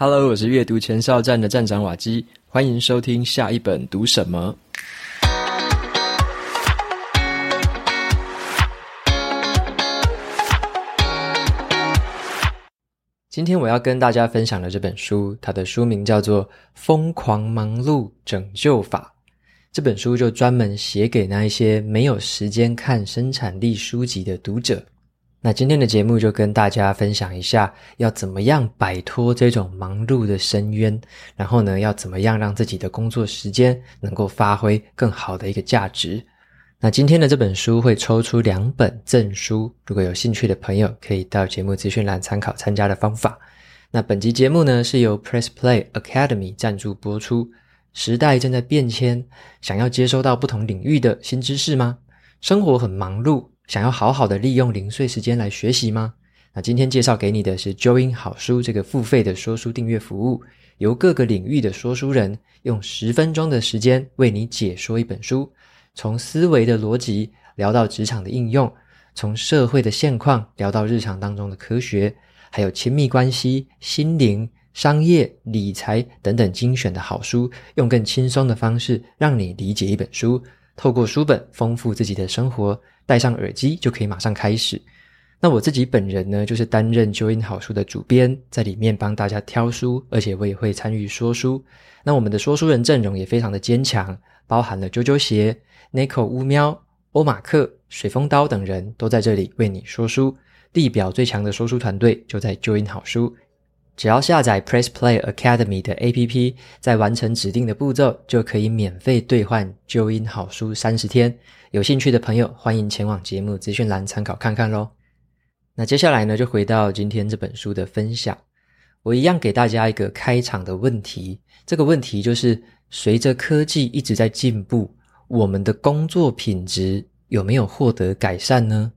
Hello，我是阅读前哨站的站长瓦基，欢迎收听下一本读什么。今天我要跟大家分享的这本书，它的书名叫做《疯狂忙碌拯救法》。这本书就专门写给那一些没有时间看生产力书籍的读者。那今天的节目就跟大家分享一下，要怎么样摆脱这种忙碌的深渊，然后呢，要怎么样让自己的工作时间能够发挥更好的一个价值。那今天的这本书会抽出两本赠书，如果有兴趣的朋友可以到节目资讯栏参考参加的方法。那本集节目呢是由 Press Play Academy 赞助播出。时代正在变迁，想要接收到不同领域的新知识吗？生活很忙碌。想要好好的利用零碎时间来学习吗？那今天介绍给你的是 Join 好书这个付费的说书订阅服务，由各个领域的说书人用十分钟的时间为你解说一本书，从思维的逻辑聊到职场的应用，从社会的现况聊到日常当中的科学，还有亲密关系、心灵、商业、理财等等精选的好书，用更轻松的方式让你理解一本书，透过书本丰富自己的生活。戴上耳机就可以马上开始。那我自己本人呢，就是担任 Join 好书的主编，在里面帮大家挑书，而且我也会参与说书。那我们的说书人阵容也非常的坚强，包含了啾啾鞋、Neko 乌喵、欧马克、水风刀等人都在这里为你说书。地表最强的说书团队就在 Join 好书。只要下载 Press Play Academy 的 APP，在完成指定的步骤，就可以免费兑换 Join 好书三十天。有兴趣的朋友，欢迎前往节目资讯栏参考看看咯。那接下来呢，就回到今天这本书的分享。我一样给大家一个开场的问题，这个问题就是：随着科技一直在进步，我们的工作品质有没有获得改善呢？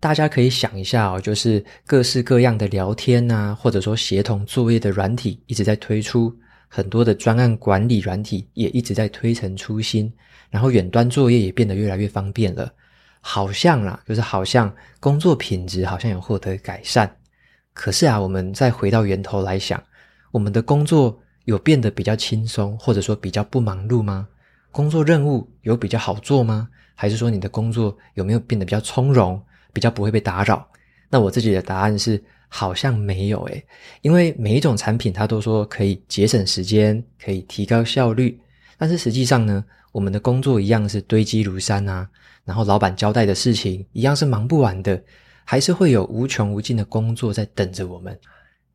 大家可以想一下哦，就是各式各样的聊天啊，或者说协同作业的软体一直在推出，很多的专案管理软体也一直在推陈出新，然后远端作业也变得越来越方便了，好像啦，就是好像工作品质好像有获得改善。可是啊，我们再回到源头来想，我们的工作有变得比较轻松，或者说比较不忙碌吗？工作任务有比较好做吗？还是说你的工作有没有变得比较从容？比较不会被打扰，那我自己的答案是好像没有诶，因为每一种产品它都说可以节省时间，可以提高效率，但是实际上呢，我们的工作一样是堆积如山啊，然后老板交代的事情一样是忙不完的，还是会有无穷无尽的工作在等着我们，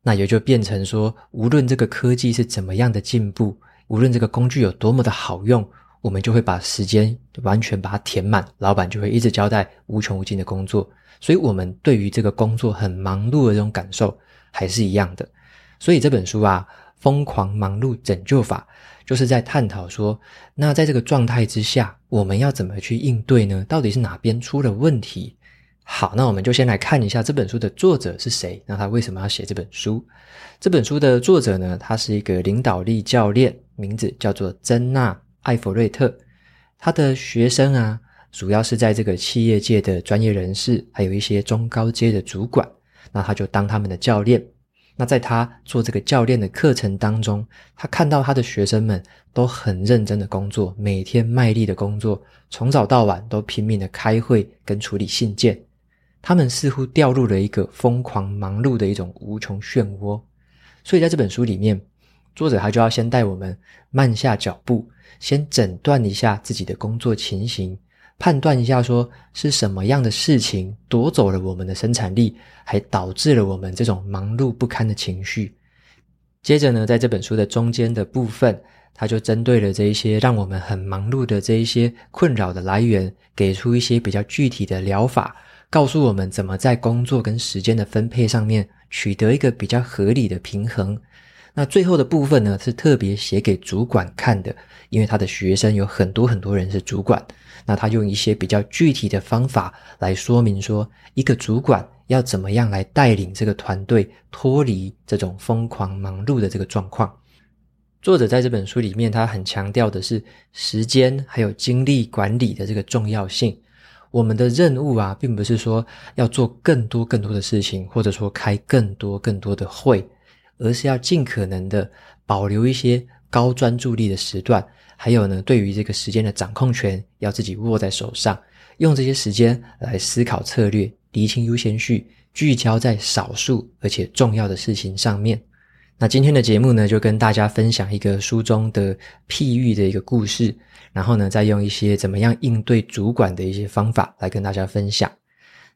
那也就变成说，无论这个科技是怎么样的进步，无论这个工具有多么的好用。我们就会把时间完全把它填满，老板就会一直交代无穷无尽的工作，所以我们对于这个工作很忙碌的这种感受还是一样的。所以这本书啊，《疯狂忙碌拯救法》就是在探讨说，那在这个状态之下，我们要怎么去应对呢？到底是哪边出了问题？好，那我们就先来看一下这本书的作者是谁，那他为什么要写这本书？这本书的作者呢，他是一个领导力教练，名字叫做珍娜。艾弗瑞特，他的学生啊，主要是在这个企业界的专业人士，还有一些中高阶的主管，那他就当他们的教练。那在他做这个教练的课程当中，他看到他的学生们都很认真的工作，每天卖力的工作，从早到晚都拼命的开会跟处理信件，他们似乎掉入了一个疯狂忙碌的一种无穷漩涡。所以在这本书里面，作者他就要先带我们慢下脚步。先诊断一下自己的工作情形，判断一下说是什么样的事情夺走了我们的生产力，还导致了我们这种忙碌不堪的情绪。接着呢，在这本书的中间的部分，他就针对了这一些让我们很忙碌的这一些困扰的来源，给出一些比较具体的疗法，告诉我们怎么在工作跟时间的分配上面取得一个比较合理的平衡。那最后的部分呢，是特别写给主管看的，因为他的学生有很多很多人是主管。那他用一些比较具体的方法来说明说，一个主管要怎么样来带领这个团队脱离这种疯狂忙碌的这个状况。作者在这本书里面，他很强调的是时间还有精力管理的这个重要性。我们的任务啊，并不是说要做更多更多的事情，或者说开更多更多的会。而是要尽可能的保留一些高专注力的时段，还有呢，对于这个时间的掌控权要自己握在手上，用这些时间来思考策略，厘清优先序，聚焦在少数而且重要的事情上面。那今天的节目呢，就跟大家分享一个书中的譬喻的一个故事，然后呢，再用一些怎么样应对主管的一些方法来跟大家分享。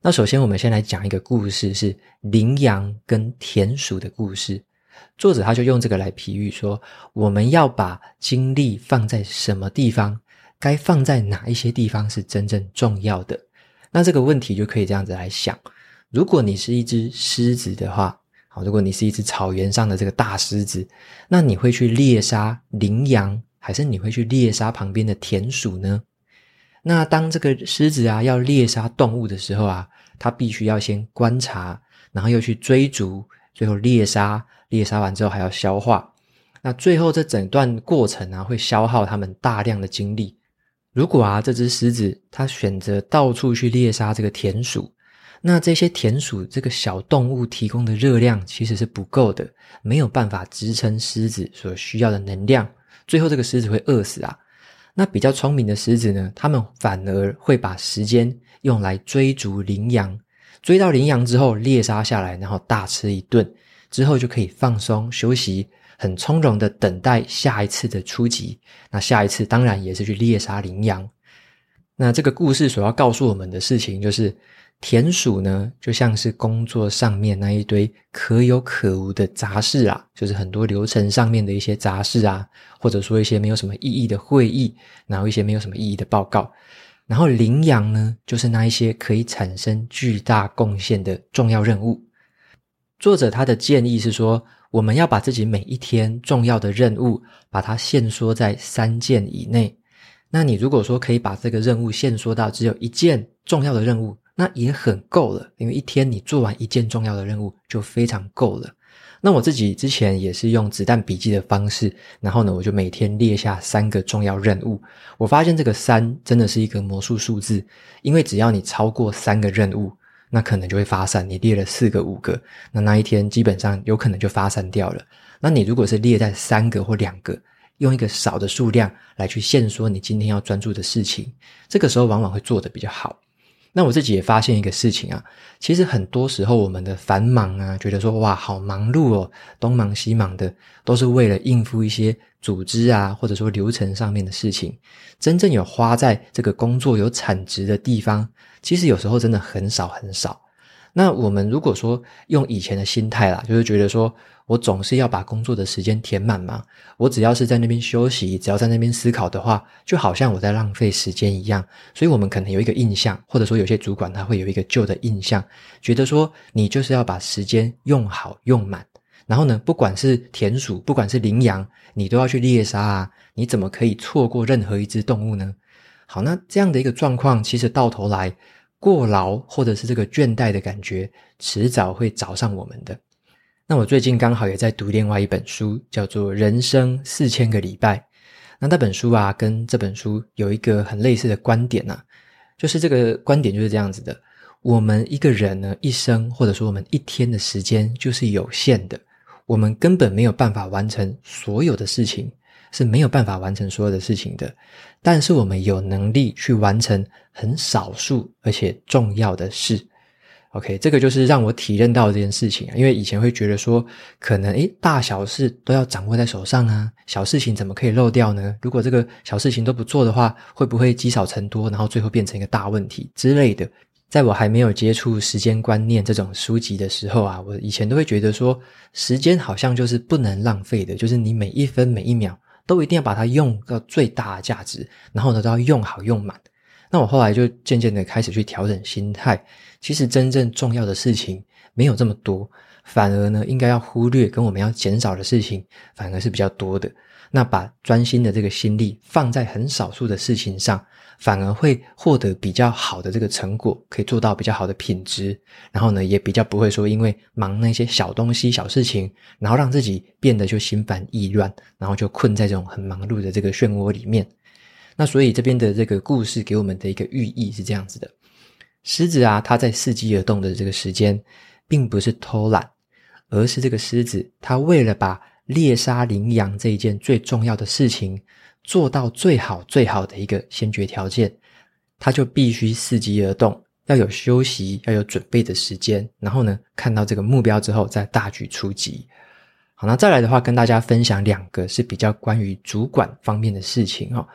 那首先，我们先来讲一个故事，是羚羊跟田鼠的故事。作者他就用这个来譬喻说，我们要把精力放在什么地方，该放在哪一些地方是真正重要的。那这个问题就可以这样子来想：如果你是一只狮子的话。好如果你是一只草原上的这个大狮子，那你会去猎杀羚羊，还是你会去猎杀旁边的田鼠呢？那当这个狮子啊要猎杀动物的时候啊，它必须要先观察，然后又去追逐，最后猎杀，猎杀完之后还要消化。那最后这整段过程啊，会消耗他们大量的精力。如果啊这只狮子它选择到处去猎杀这个田鼠。那这些田鼠这个小动物提供的热量其实是不够的，没有办法支撑狮子所需要的能量，最后这个狮子会饿死啊。那比较聪明的狮子呢，他们反而会把时间用来追逐羚羊，追到羚羊之后猎杀下来，然后大吃一顿，之后就可以放松休息，很从容的等待下一次的出击。那下一次当然也是去猎杀羚羊。那这个故事所要告诉我们的事情就是。田鼠呢，就像是工作上面那一堆可有可无的杂事啊，就是很多流程上面的一些杂事啊，或者说一些没有什么意义的会议，然后一些没有什么意义的报告。然后羚羊呢，就是那一些可以产生巨大贡献的重要任务。作者他的建议是说，我们要把自己每一天重要的任务，把它限缩在三件以内。那你如果说可以把这个任务限缩到只有一件重要的任务。那也很够了，因为一天你做完一件重要的任务就非常够了。那我自己之前也是用子弹笔记的方式，然后呢，我就每天列下三个重要任务。我发现这个三真的是一个魔术数字，因为只要你超过三个任务，那可能就会发散。你列了四个、五个，那那一天基本上有可能就发散掉了。那你如果是列在三个或两个，用一个少的数量来去限缩你今天要专注的事情，这个时候往往会做得比较好。那我自己也发现一个事情啊，其实很多时候我们的繁忙啊，觉得说哇好忙碌哦，东忙西忙的，都是为了应付一些组织啊，或者说流程上面的事情。真正有花在这个工作有产值的地方，其实有时候真的很少很少。那我们如果说用以前的心态啦，就是觉得说我总是要把工作的时间填满嘛，我只要是在那边休息，只要在那边思考的话，就好像我在浪费时间一样。所以我们可能有一个印象，或者说有些主管他会有一个旧的印象，觉得说你就是要把时间用好用满，然后呢，不管是田鼠，不管是羚羊，你都要去猎杀啊，你怎么可以错过任何一只动物呢？好，那这样的一个状况，其实到头来。过劳或者是这个倦怠的感觉，迟早会找上我们的。那我最近刚好也在读另外一本书，叫做《人生四千个礼拜》。那那本书啊，跟这本书有一个很类似的观点啊，就是这个观点就是这样子的：我们一个人呢，一生或者说我们一天的时间就是有限的，我们根本没有办法完成所有的事情。是没有办法完成所有的事情的，但是我们有能力去完成很少数而且重要的事。OK，这个就是让我体认到这件事情啊，因为以前会觉得说，可能诶，大小事都要掌握在手上啊，小事情怎么可以漏掉呢？如果这个小事情都不做的话，会不会积少成多，然后最后变成一个大问题之类的？在我还没有接触时间观念这种书籍的时候啊，我以前都会觉得说，时间好像就是不能浪费的，就是你每一分每一秒。都一定要把它用到最大的价值，然后呢，都要用好用满。那我后来就渐渐的开始去调整心态，其实真正重要的事情没有这么多，反而呢，应该要忽略跟我们要减少的事情，反而是比较多的。那把专心的这个心力放在很少数的事情上，反而会获得比较好的这个成果，可以做到比较好的品质。然后呢，也比较不会说因为忙那些小东西、小事情，然后让自己变得就心烦意乱，然后就困在这种很忙碌的这个漩涡里面。那所以这边的这个故事给我们的一个寓意是这样子的：狮子啊，它在伺机而动的这个时间，并不是偷懒。而是这个狮子，它为了把猎杀羚羊这一件最重要的事情做到最好最好的一个先决条件，它就必须伺机而动，要有休息，要有准备的时间，然后呢，看到这个目标之后再大举出击。好，那再来的话，跟大家分享两个是比较关于主管方面的事情哈。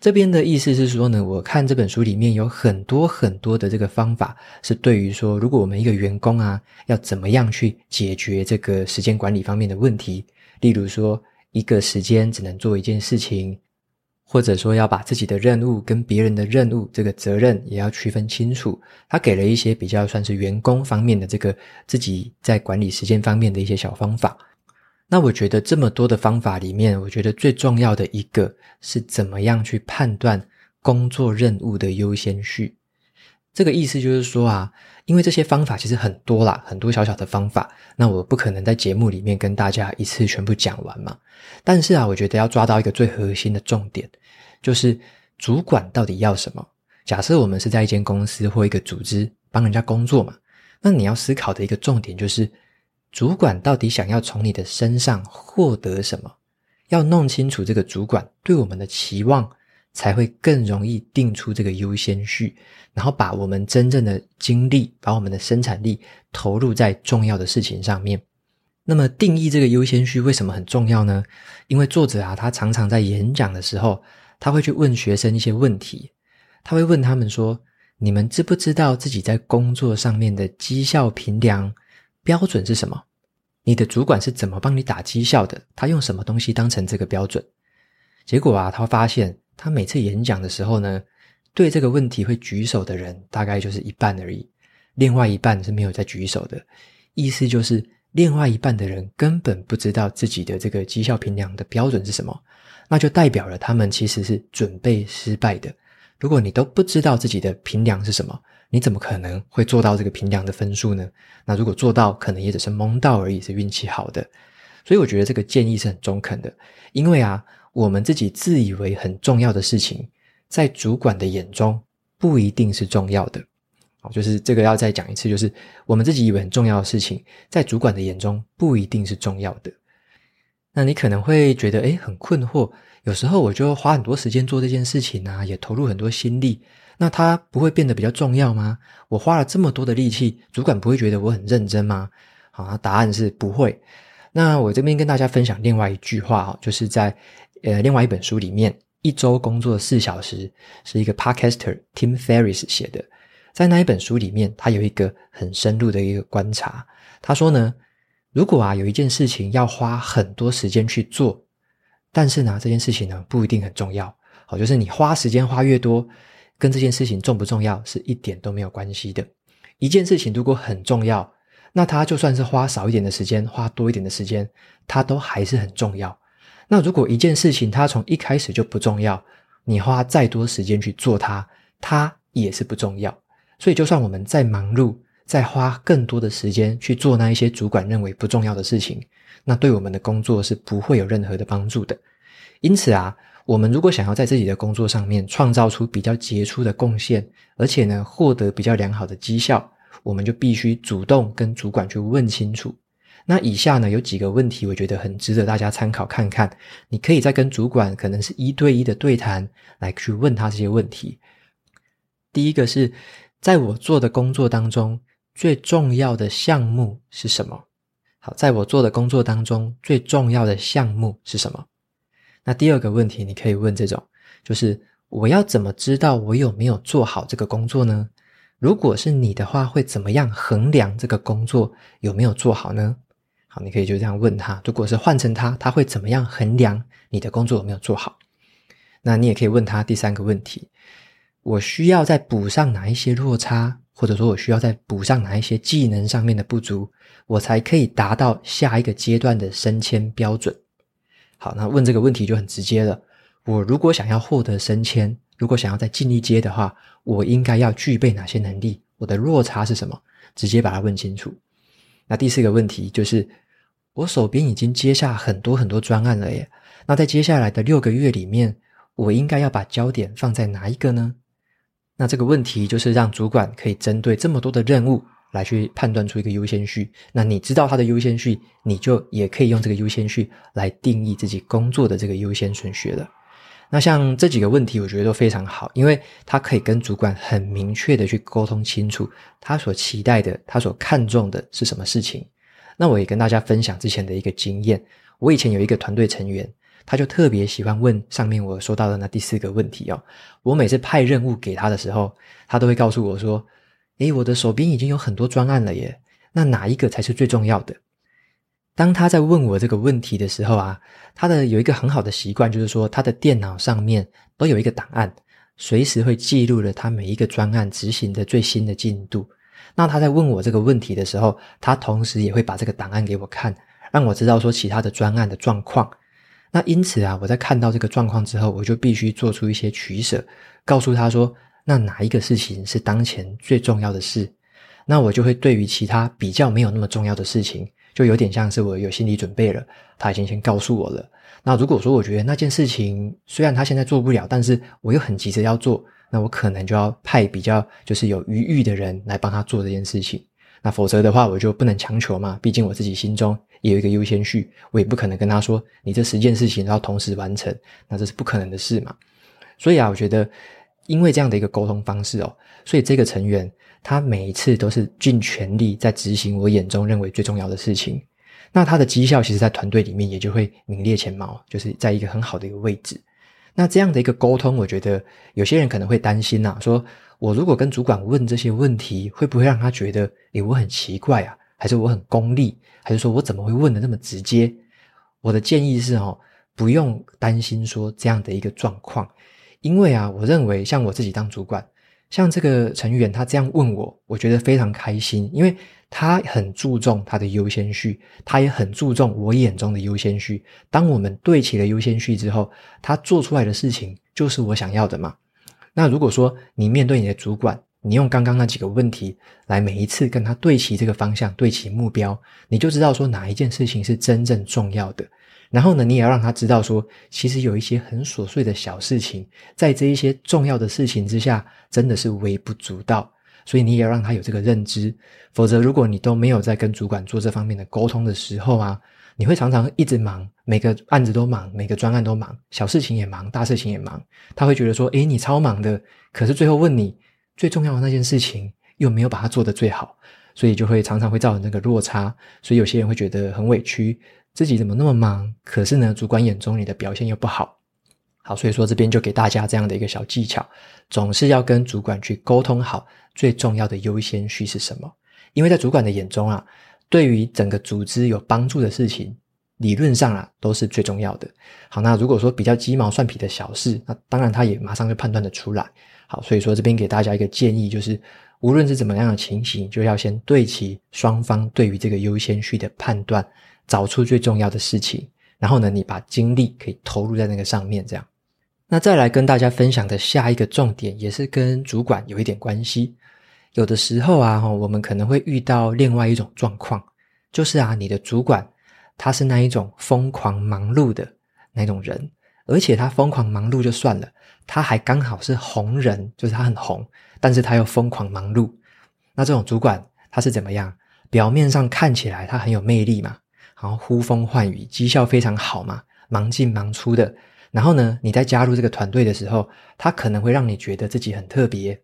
这边的意思是说呢，我看这本书里面有很多很多的这个方法，是对于说，如果我们一个员工啊，要怎么样去解决这个时间管理方面的问题，例如说，一个时间只能做一件事情，或者说要把自己的任务跟别人的任务这个责任也要区分清楚。他给了一些比较算是员工方面的这个自己在管理时间方面的一些小方法。那我觉得这么多的方法里面，我觉得最重要的一个是怎么样去判断工作任务的优先序。这个意思就是说啊，因为这些方法其实很多啦，很多小小的方法，那我不可能在节目里面跟大家一次全部讲完嘛。但是啊，我觉得要抓到一个最核心的重点，就是主管到底要什么。假设我们是在一间公司或一个组织帮人家工作嘛，那你要思考的一个重点就是。主管到底想要从你的身上获得什么？要弄清楚这个主管对我们的期望，才会更容易定出这个优先序，然后把我们真正的精力，把我们的生产力投入在重要的事情上面。那么定义这个优先序为什么很重要呢？因为作者啊，他常常在演讲的时候，他会去问学生一些问题，他会问他们说：“你们知不知道自己在工作上面的绩效评量？”标准是什么？你的主管是怎么帮你打绩效的？他用什么东西当成这个标准？结果啊，他发现他每次演讲的时候呢，对这个问题会举手的人大概就是一半而已，另外一半是没有在举手的。意思就是，另外一半的人根本不知道自己的这个绩效评量的标准是什么，那就代表了他们其实是准备失败的。如果你都不知道自己的评量是什么，你怎么可能会做到这个评量的分数呢？那如果做到，可能也只是蒙到而已，是运气好的。所以我觉得这个建议是很中肯的，因为啊，我们自己自以为很重要的事情，在主管的眼中不一定是重要的。好，就是这个要再讲一次，就是我们自己以为很重要的事情，在主管的眼中不一定是重要的。那你可能会觉得，诶，很困惑。有时候我就花很多时间做这件事情啊，也投入很多心力，那它不会变得比较重要吗？我花了这么多的力气，主管不会觉得我很认真吗？好，答案是不会。那我这边跟大家分享另外一句话啊，就是在呃另外一本书里面，一周工作四小时是一个 Podcaster Tim Ferriss 写的，在那一本书里面，他有一个很深入的一个观察，他说呢，如果啊有一件事情要花很多时间去做。但是呢，这件事情呢不一定很重要。好，就是你花时间花越多，跟这件事情重不重要是一点都没有关系的。一件事情如果很重要，那它就算是花少一点的时间，花多一点的时间，它都还是很重要。那如果一件事情它从一开始就不重要，你花再多时间去做它，它也是不重要。所以，就算我们再忙碌，再花更多的时间去做那一些主管认为不重要的事情。那对我们的工作是不会有任何的帮助的。因此啊，我们如果想要在自己的工作上面创造出比较杰出的贡献，而且呢，获得比较良好的绩效，我们就必须主动跟主管去问清楚。那以下呢，有几个问题，我觉得很值得大家参考看看。你可以再跟主管可能是一对一的对谈，来去问他这些问题。第一个是，在我做的工作当中，最重要的项目是什么？好，在我做的工作当中，最重要的项目是什么？那第二个问题，你可以问这种，就是我要怎么知道我有没有做好这个工作呢？如果是你的话，会怎么样衡量这个工作有没有做好呢？好，你可以就这样问他。如果是换成他，他会怎么样衡量你的工作有没有做好？那你也可以问他第三个问题：我需要再补上哪一些落差？或者说我需要再补上哪一些技能上面的不足，我才可以达到下一个阶段的升迁标准。好，那问这个问题就很直接了。我如果想要获得升迁，如果想要再进一阶的话，我应该要具备哪些能力？我的落差是什么？直接把它问清楚。那第四个问题就是，我手边已经接下很多很多专案了耶。那在接下来的六个月里面，我应该要把焦点放在哪一个呢？那这个问题就是让主管可以针对这么多的任务，来去判断出一个优先序。那你知道它的优先序，你就也可以用这个优先序来定义自己工作的这个优先顺序了。那像这几个问题，我觉得都非常好，因为他可以跟主管很明确的去沟通清楚，他所期待的，他所看重的是什么事情。那我也跟大家分享之前的一个经验，我以前有一个团队成员，他就特别喜欢问上面我说到的那第四个问题哦。我每次派任务给他的时候，他都会告诉我说：“诶，我的手边已经有很多专案了耶，那哪一个才是最重要的？”当他在问我这个问题的时候啊，他的有一个很好的习惯，就是说他的电脑上面都有一个档案，随时会记录了他每一个专案执行的最新的进度。那他在问我这个问题的时候，他同时也会把这个档案给我看，让我知道说其他的专案的状况。那因此啊，我在看到这个状况之后，我就必须做出一些取舍，告诉他说，那哪一个事情是当前最重要的事？那我就会对于其他比较没有那么重要的事情。就有点像是我有心理准备了，他已经先告诉我了。那如果说我觉得那件事情虽然他现在做不了，但是我又很急着要做，那我可能就要派比较就是有余裕的人来帮他做这件事情。那否则的话，我就不能强求嘛，毕竟我自己心中也有一个优先序，我也不可能跟他说你这十件事情要同时完成，那这是不可能的事嘛。所以啊，我觉得因为这样的一个沟通方式哦，所以这个成员。他每一次都是尽全力在执行我眼中认为最重要的事情，那他的绩效其实，在团队里面也就会名列前茅，就是在一个很好的一个位置。那这样的一个沟通，我觉得有些人可能会担心呐、啊，说我如果跟主管问这些问题，会不会让他觉得，诶，我很奇怪啊，还是我很功利，还是说我怎么会问得那么直接？我的建议是哦，不用担心说这样的一个状况，因为啊，我认为像我自己当主管。像这个成员，他这样问我，我觉得非常开心，因为他很注重他的优先序，他也很注重我眼中的优先序。当我们对齐了优先序之后，他做出来的事情就是我想要的嘛。那如果说你面对你的主管，你用刚刚那几个问题来每一次跟他对齐这个方向，对齐目标，你就知道说哪一件事情是真正重要的。然后呢，你也要让他知道说，其实有一些很琐碎的小事情，在这一些重要的事情之下，真的是微不足道。所以你也要让他有这个认知。否则，如果你都没有在跟主管做这方面的沟通的时候啊，你会常常一直忙，每个案子都忙，每个专案都忙，小事情也忙，大事情也忙。他会觉得说，诶，你超忙的，可是最后问你最重要的那件事情，又没有把它做得最好，所以就会常常会造成这个落差。所以有些人会觉得很委屈。自己怎么那么忙？可是呢，主管眼中你的表现又不好。好，所以说这边就给大家这样的一个小技巧，总是要跟主管去沟通好最重要的优先序是什么。因为在主管的眼中啊，对于整个组织有帮助的事情，理论上啊都是最重要的。好，那如果说比较鸡毛蒜皮的小事，那当然他也马上就判断得出来。好，所以说这边给大家一个建议，就是无论是怎么样的情形，就要先对齐双方对于这个优先序的判断。找出最重要的事情，然后呢，你把精力可以投入在那个上面，这样。那再来跟大家分享的下一个重点，也是跟主管有一点关系。有的时候啊，我们可能会遇到另外一种状况，就是啊，你的主管他是那一种疯狂忙碌的那种人，而且他疯狂忙碌就算了，他还刚好是红人，就是他很红，但是他又疯狂忙碌。那这种主管他是怎么样？表面上看起来他很有魅力嘛。然后呼风唤雨，绩效非常好嘛，忙进忙出的。然后呢，你在加入这个团队的时候，他可能会让你觉得自己很特别，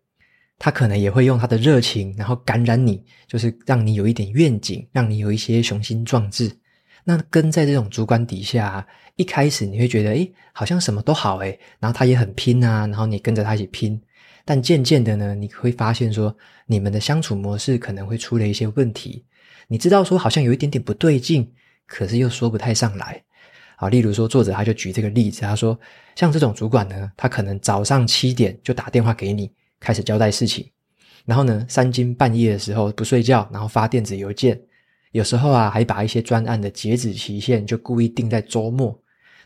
他可能也会用他的热情，然后感染你，就是让你有一点愿景，让你有一些雄心壮志。那跟在这种主管底下，一开始你会觉得，诶，好像什么都好诶，然后他也很拼啊，然后你跟着他一起拼。但渐渐的呢，你会发现说，你们的相处模式可能会出了一些问题。你知道说，好像有一点点不对劲。可是又说不太上来，啊，例如说作者他就举这个例子，他说像这种主管呢，他可能早上七点就打电话给你，开始交代事情，然后呢三更半夜的时候不睡觉，然后发电子邮件，有时候啊还把一些专案的截止期限就故意定在周末，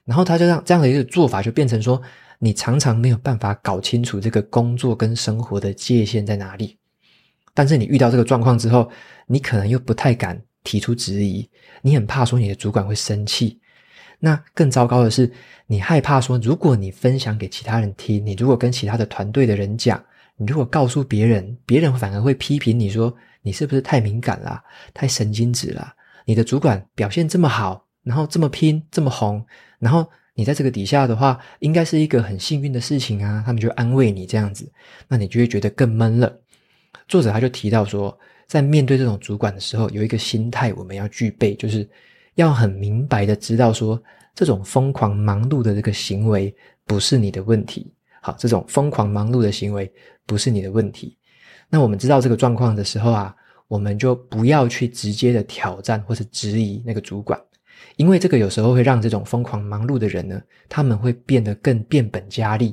然后他就让这样的一个做法就变成说，你常常没有办法搞清楚这个工作跟生活的界限在哪里，但是你遇到这个状况之后，你可能又不太敢。提出质疑，你很怕说你的主管会生气。那更糟糕的是，你害怕说，如果你分享给其他人听，你如果跟其他的团队的人讲，你如果告诉别人，别人反而会批评你说，你是不是太敏感啦，太神经质啦？你的主管表现这么好，然后这么拼，这么红，然后你在这个底下的话，应该是一个很幸运的事情啊。他们就安慰你这样子，那你就会觉得更闷了。作者他就提到说，在面对这种主管的时候，有一个心态我们要具备，就是要很明白的知道说，这种疯狂忙碌的这个行为不是你的问题。好，这种疯狂忙碌的行为不是你的问题。那我们知道这个状况的时候啊，我们就不要去直接的挑战或是质疑那个主管，因为这个有时候会让这种疯狂忙碌的人呢，他们会变得更变本加厉。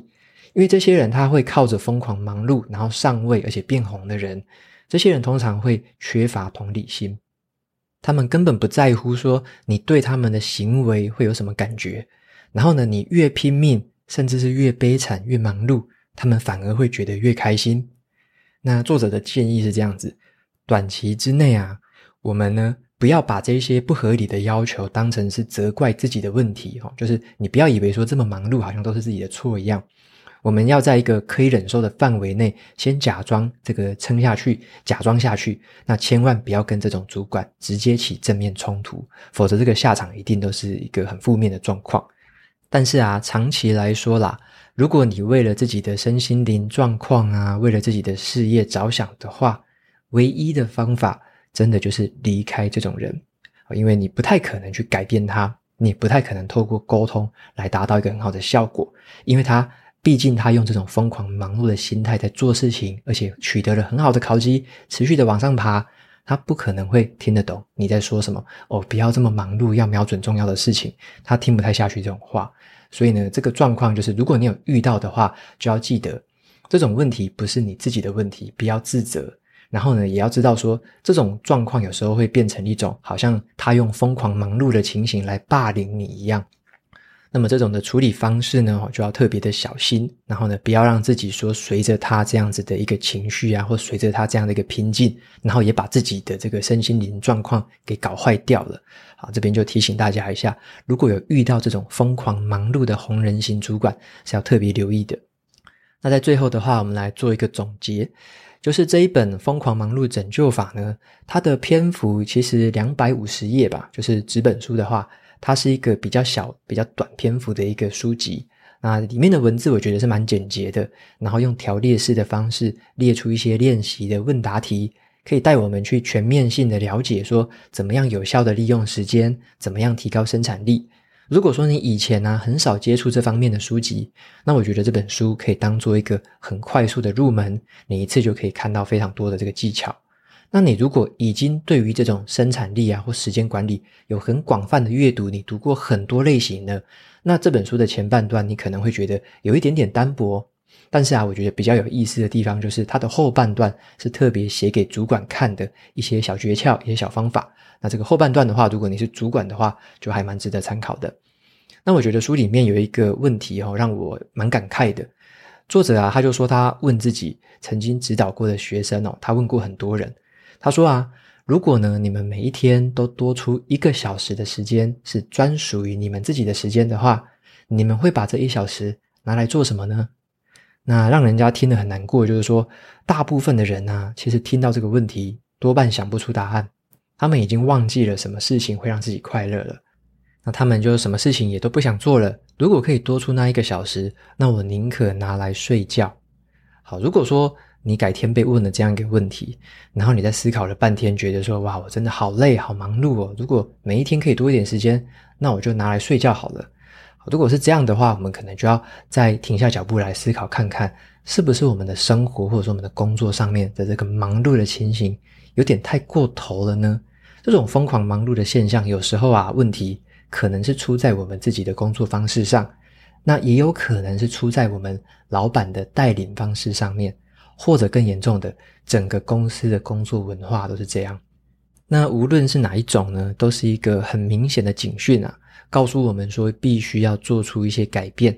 因为这些人他会靠着疯狂忙碌，然后上位而且变红的人，这些人通常会缺乏同理心，他们根本不在乎说你对他们的行为会有什么感觉。然后呢，你越拼命，甚至是越悲惨越忙碌，他们反而会觉得越开心。那作者的建议是这样子：短期之内啊，我们呢不要把这些不合理的要求当成是责怪自己的问题哦，就是你不要以为说这么忙碌好像都是自己的错一样。我们要在一个可以忍受的范围内，先假装这个撑下去，假装下去。那千万不要跟这种主管直接起正面冲突，否则这个下场一定都是一个很负面的状况。但是啊，长期来说啦，如果你为了自己的身心灵状况啊，为了自己的事业着想的话，唯一的方法真的就是离开这种人，因为你不太可能去改变他，你不太可能透过沟通来达到一个很好的效果，因为他。毕竟他用这种疯狂忙碌的心态在做事情，而且取得了很好的考绩，持续的往上爬，他不可能会听得懂你在说什么。哦，不要这么忙碌，要瞄准重要的事情。他听不太下去这种话。所以呢，这个状况就是，如果你有遇到的话，就要记得这种问题不是你自己的问题，不要自责。然后呢，也要知道说，这种状况有时候会变成一种好像他用疯狂忙碌的情形来霸凌你一样。那么这种的处理方式呢，就要特别的小心，然后呢，不要让自己说随着他这样子的一个情绪啊，或随着他这样的一个拼劲，然后也把自己的这个身心灵状况给搞坏掉了。好，这边就提醒大家一下，如果有遇到这种疯狂忙碌的红人型主管，是要特别留意的。那在最后的话，我们来做一个总结，就是这一本《疯狂忙碌拯救法》呢，它的篇幅其实两百五十页吧，就是纸本书的话。它是一个比较小、比较短篇幅的一个书籍，那里面的文字我觉得是蛮简洁的，然后用条列式的方式列出一些练习的问答题，可以带我们去全面性的了解说怎么样有效的利用时间，怎么样提高生产力。如果说你以前呢、很少接触这方面的书籍，那我觉得这本书可以当做一个很快速的入门，你一次就可以看到非常多的这个技巧。那你如果已经对于这种生产力啊或时间管理有很广泛的阅读，你读过很多类型的，那这本书的前半段你可能会觉得有一点点单薄。但是啊，我觉得比较有意思的地方就是它的后半段是特别写给主管看的一些小诀窍、一些小方法。那这个后半段的话，如果你是主管的话，就还蛮值得参考的。那我觉得书里面有一个问题哦，让我蛮感慨的。作者啊，他就说他问自己曾经指导过的学生哦，他问过很多人。他说啊，如果呢，你们每一天都多出一个小时的时间是专属于你们自己的时间的话，你们会把这一小时拿来做什么呢？那让人家听得很难过，就是说，大部分的人呢，其实听到这个问题多半想不出答案，他们已经忘记了什么事情会让自己快乐了，那他们就什么事情也都不想做了。如果可以多出那一个小时，那我宁可拿来睡觉。好，如果说。你改天被问了这样一个问题，然后你在思考了半天，觉得说：“哇，我真的好累，好忙碌哦。如果每一天可以多一点时间，那我就拿来睡觉好了。”如果是这样的话，我们可能就要再停下脚步来思考看看，是不是我们的生活或者说我们的工作上面的这个忙碌的情形有点太过头了呢？这种疯狂忙碌的现象，有时候啊，问题可能是出在我们自己的工作方式上，那也有可能是出在我们老板的带领方式上面。或者更严重的，整个公司的工作文化都是这样。那无论是哪一种呢，都是一个很明显的警讯啊，告诉我们说必须要做出一些改变。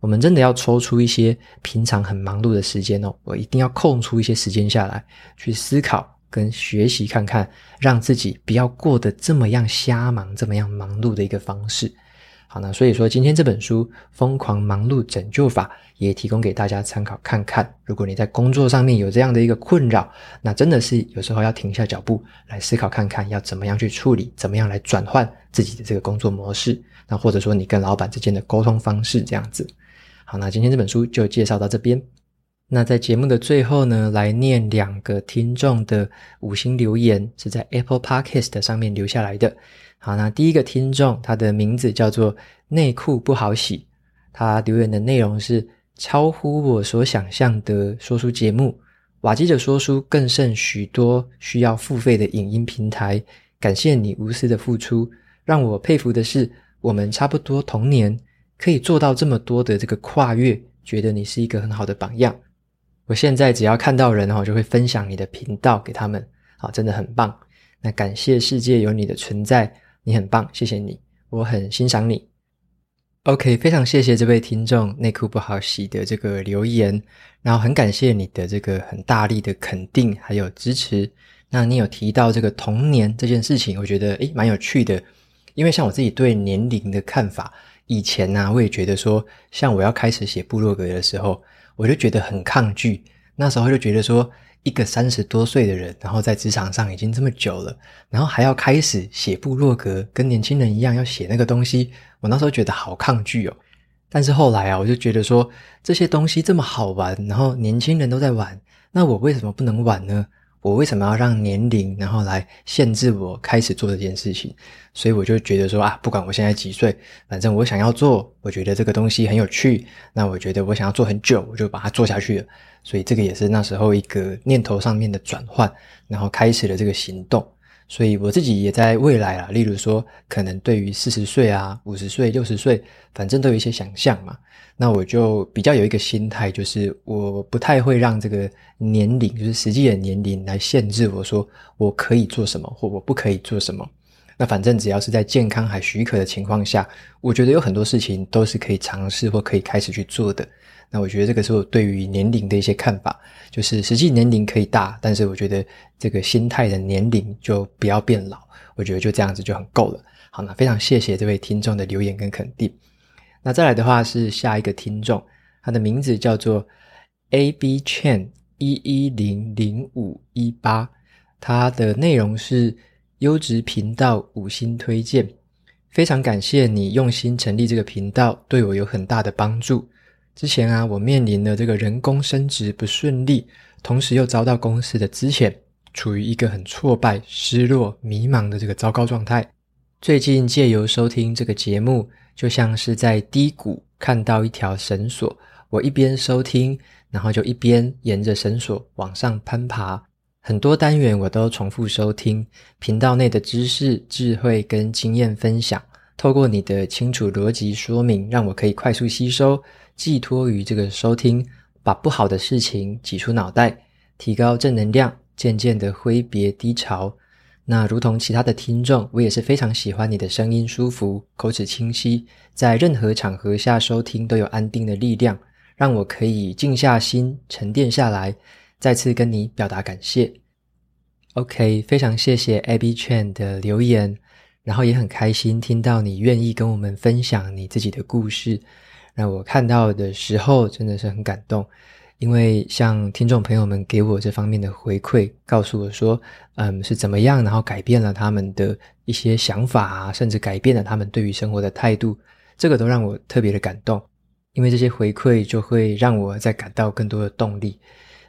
我们真的要抽出一些平常很忙碌的时间哦，我一定要空出一些时间下来，去思考跟学习看看，让自己不要过得这么样瞎忙、这么样忙碌的一个方式。好，那所以说今天这本书《疯狂忙碌拯救法》也提供给大家参考看看。如果你在工作上面有这样的一个困扰，那真的是有时候要停下脚步来思考看看，要怎么样去处理，怎么样来转换自己的这个工作模式。那或者说你跟老板之间的沟通方式这样子。好，那今天这本书就介绍到这边。那在节目的最后呢，来念两个听众的五星留言，是在 Apple Podcast 上面留下来的。好，那第一个听众，他的名字叫做内裤不好洗，他留言的内容是超乎我所想象的说书节目，瓦基的说书更胜许多需要付费的影音平台，感谢你无私的付出，让我佩服的是，我们差不多同年可以做到这么多的这个跨越，觉得你是一个很好的榜样。我现在只要看到人哈，就会分享你的频道给他们，好，真的很棒。那感谢世界有你的存在。你很棒，谢谢你，我很欣赏你。OK，非常谢谢这位听众内裤不好洗的这个留言，然后很感谢你的这个很大力的肯定还有支持。那你有提到这个童年这件事情，我觉得诶蛮有趣的，因为像我自己对年龄的看法，以前呢、我也觉得说，像我要开始写部落格的时候，我就觉得很抗拒，那时候就觉得说。一个三十多岁的人，然后在职场上已经这么久了，然后还要开始写部落格，跟年轻人一样要写那个东西，我那时候觉得好抗拒哦。但是后来啊，我就觉得说这些东西这么好玩，然后年轻人都在玩，那我为什么不能玩呢？我为什么要让年龄然后来限制我开始做这件事情？所以我就觉得说啊，不管我现在几岁，反正我想要做，我觉得这个东西很有趣，那我觉得我想要做很久，我就把它做下去了。所以这个也是那时候一个念头上面的转换，然后开始了这个行动。所以我自己也在未来啊，例如说，可能对于四十岁啊、五十岁、六十岁，反正都有一些想象嘛。那我就比较有一个心态，就是我不太会让这个年龄，就是实际的年龄来限制我说我可以做什么或我不可以做什么。那反正只要是在健康还许可的情况下，我觉得有很多事情都是可以尝试或可以开始去做的。那我觉得这个是我对于年龄的一些看法，就是实际年龄可以大，但是我觉得这个心态的年龄就不要变老。我觉得就这样子就很够了。好，那非常谢谢这位听众的留言跟肯定。那再来的话是下一个听众，他的名字叫做 A B Chain 一一零零五一八，他的内容是优质频道五星推荐，非常感谢你用心成立这个频道，对我有很大的帮助。之前啊，我面临了这个人工升职不顺利，同时又遭到公司的资遣，处于一个很挫败、失落、迷茫的这个糟糕状态。最近借由收听这个节目，就像是在低谷看到一条绳索，我一边收听，然后就一边沿着绳索往上攀爬。很多单元我都重复收听，频道内的知识、智慧跟经验分享，透过你的清楚逻辑说明，让我可以快速吸收，寄托于这个收听，把不好的事情挤出脑袋，提高正能量，渐渐的挥别低潮。那如同其他的听众，我也是非常喜欢你的声音舒服，口齿清晰，在任何场合下收听都有安定的力量，让我可以静下心，沉淀下来，再次跟你表达感谢。OK，非常谢谢 Abby Chan 的留言，然后也很开心听到你愿意跟我们分享你自己的故事，那我看到的时候真的是很感动。因为像听众朋友们给我这方面的回馈，告诉我说，嗯，是怎么样，然后改变了他们的一些想法啊，甚至改变了他们对于生活的态度，这个都让我特别的感动。因为这些回馈就会让我再感到更多的动力。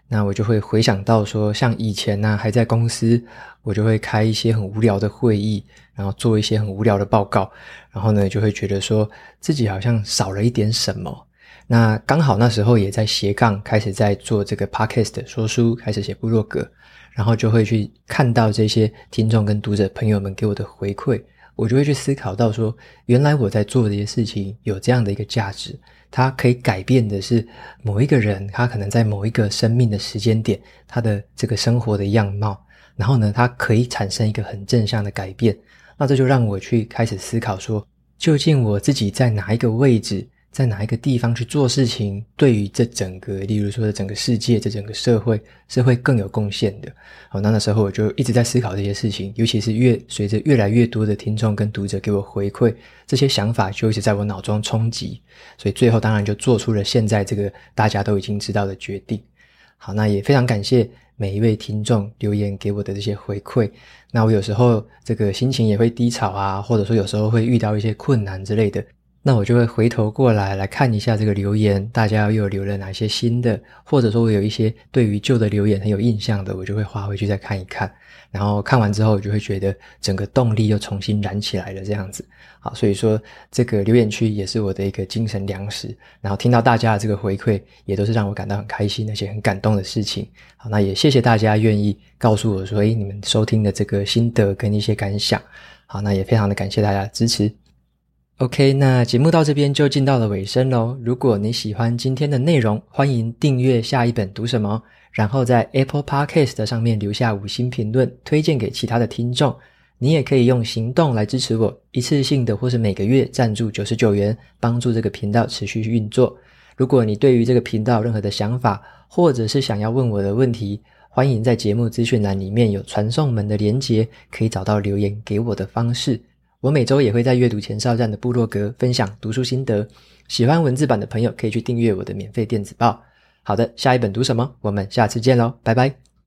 那我就会回想到说，像以前呢，还在公司，我就会开一些很无聊的会议，然后做一些很无聊的报告，然后呢，就会觉得说自己好像少了一点什么。那刚好那时候也在斜杠开始在做这个 podcast 说书，开始写部落格，然后就会去看到这些听众跟读者朋友们给我的回馈，我就会去思考到说，原来我在做这些事情有这样的一个价值，它可以改变的是某一个人，他可能在某一个生命的时间点，他的这个生活的样貌，然后呢，它可以产生一个很正向的改变。那这就让我去开始思考说，究竟我自己在哪一个位置？在哪一个地方去做事情，对于这整个，例如说整个世界、这整个社会是会更有贡献的。好，那那时候我就一直在思考这些事情，尤其是越随着越来越多的听众跟读者给我回馈，这些想法就一直在我脑中冲击，所以最后当然就做出了现在这个大家都已经知道的决定。好，那也非常感谢每一位听众留言给我的这些回馈。那我有时候这个心情也会低潮啊，或者说有时候会遇到一些困难之类的。那我就会回头过来来看一下这个留言，大家又有留了哪些新的，或者说我有一些对于旧的留言很有印象的，我就会划回去再看一看。然后看完之后，我就会觉得整个动力又重新燃起来了，这样子。好，所以说这个留言区也是我的一个精神粮食。然后听到大家的这个回馈，也都是让我感到很开心，而且很感动的事情。好，那也谢谢大家愿意告诉我说，诶，你们收听的这个心得跟一些感想。好，那也非常的感谢大家的支持。OK，那节目到这边就进到了尾声喽。如果你喜欢今天的内容，欢迎订阅下一本读什么，然后在 Apple Podcast 上面留下五星评论，推荐给其他的听众。你也可以用行动来支持我，一次性的或是每个月赞助九十九元，帮助这个频道持续运作。如果你对于这个频道任何的想法，或者是想要问我的问题，欢迎在节目资讯栏里面有传送门的连接，可以找到留言给我的方式。我每周也会在阅读前哨站的部落格分享读书心得，喜欢文字版的朋友可以去订阅我的免费电子报。好的，下一本读什么？我们下次见喽，拜拜。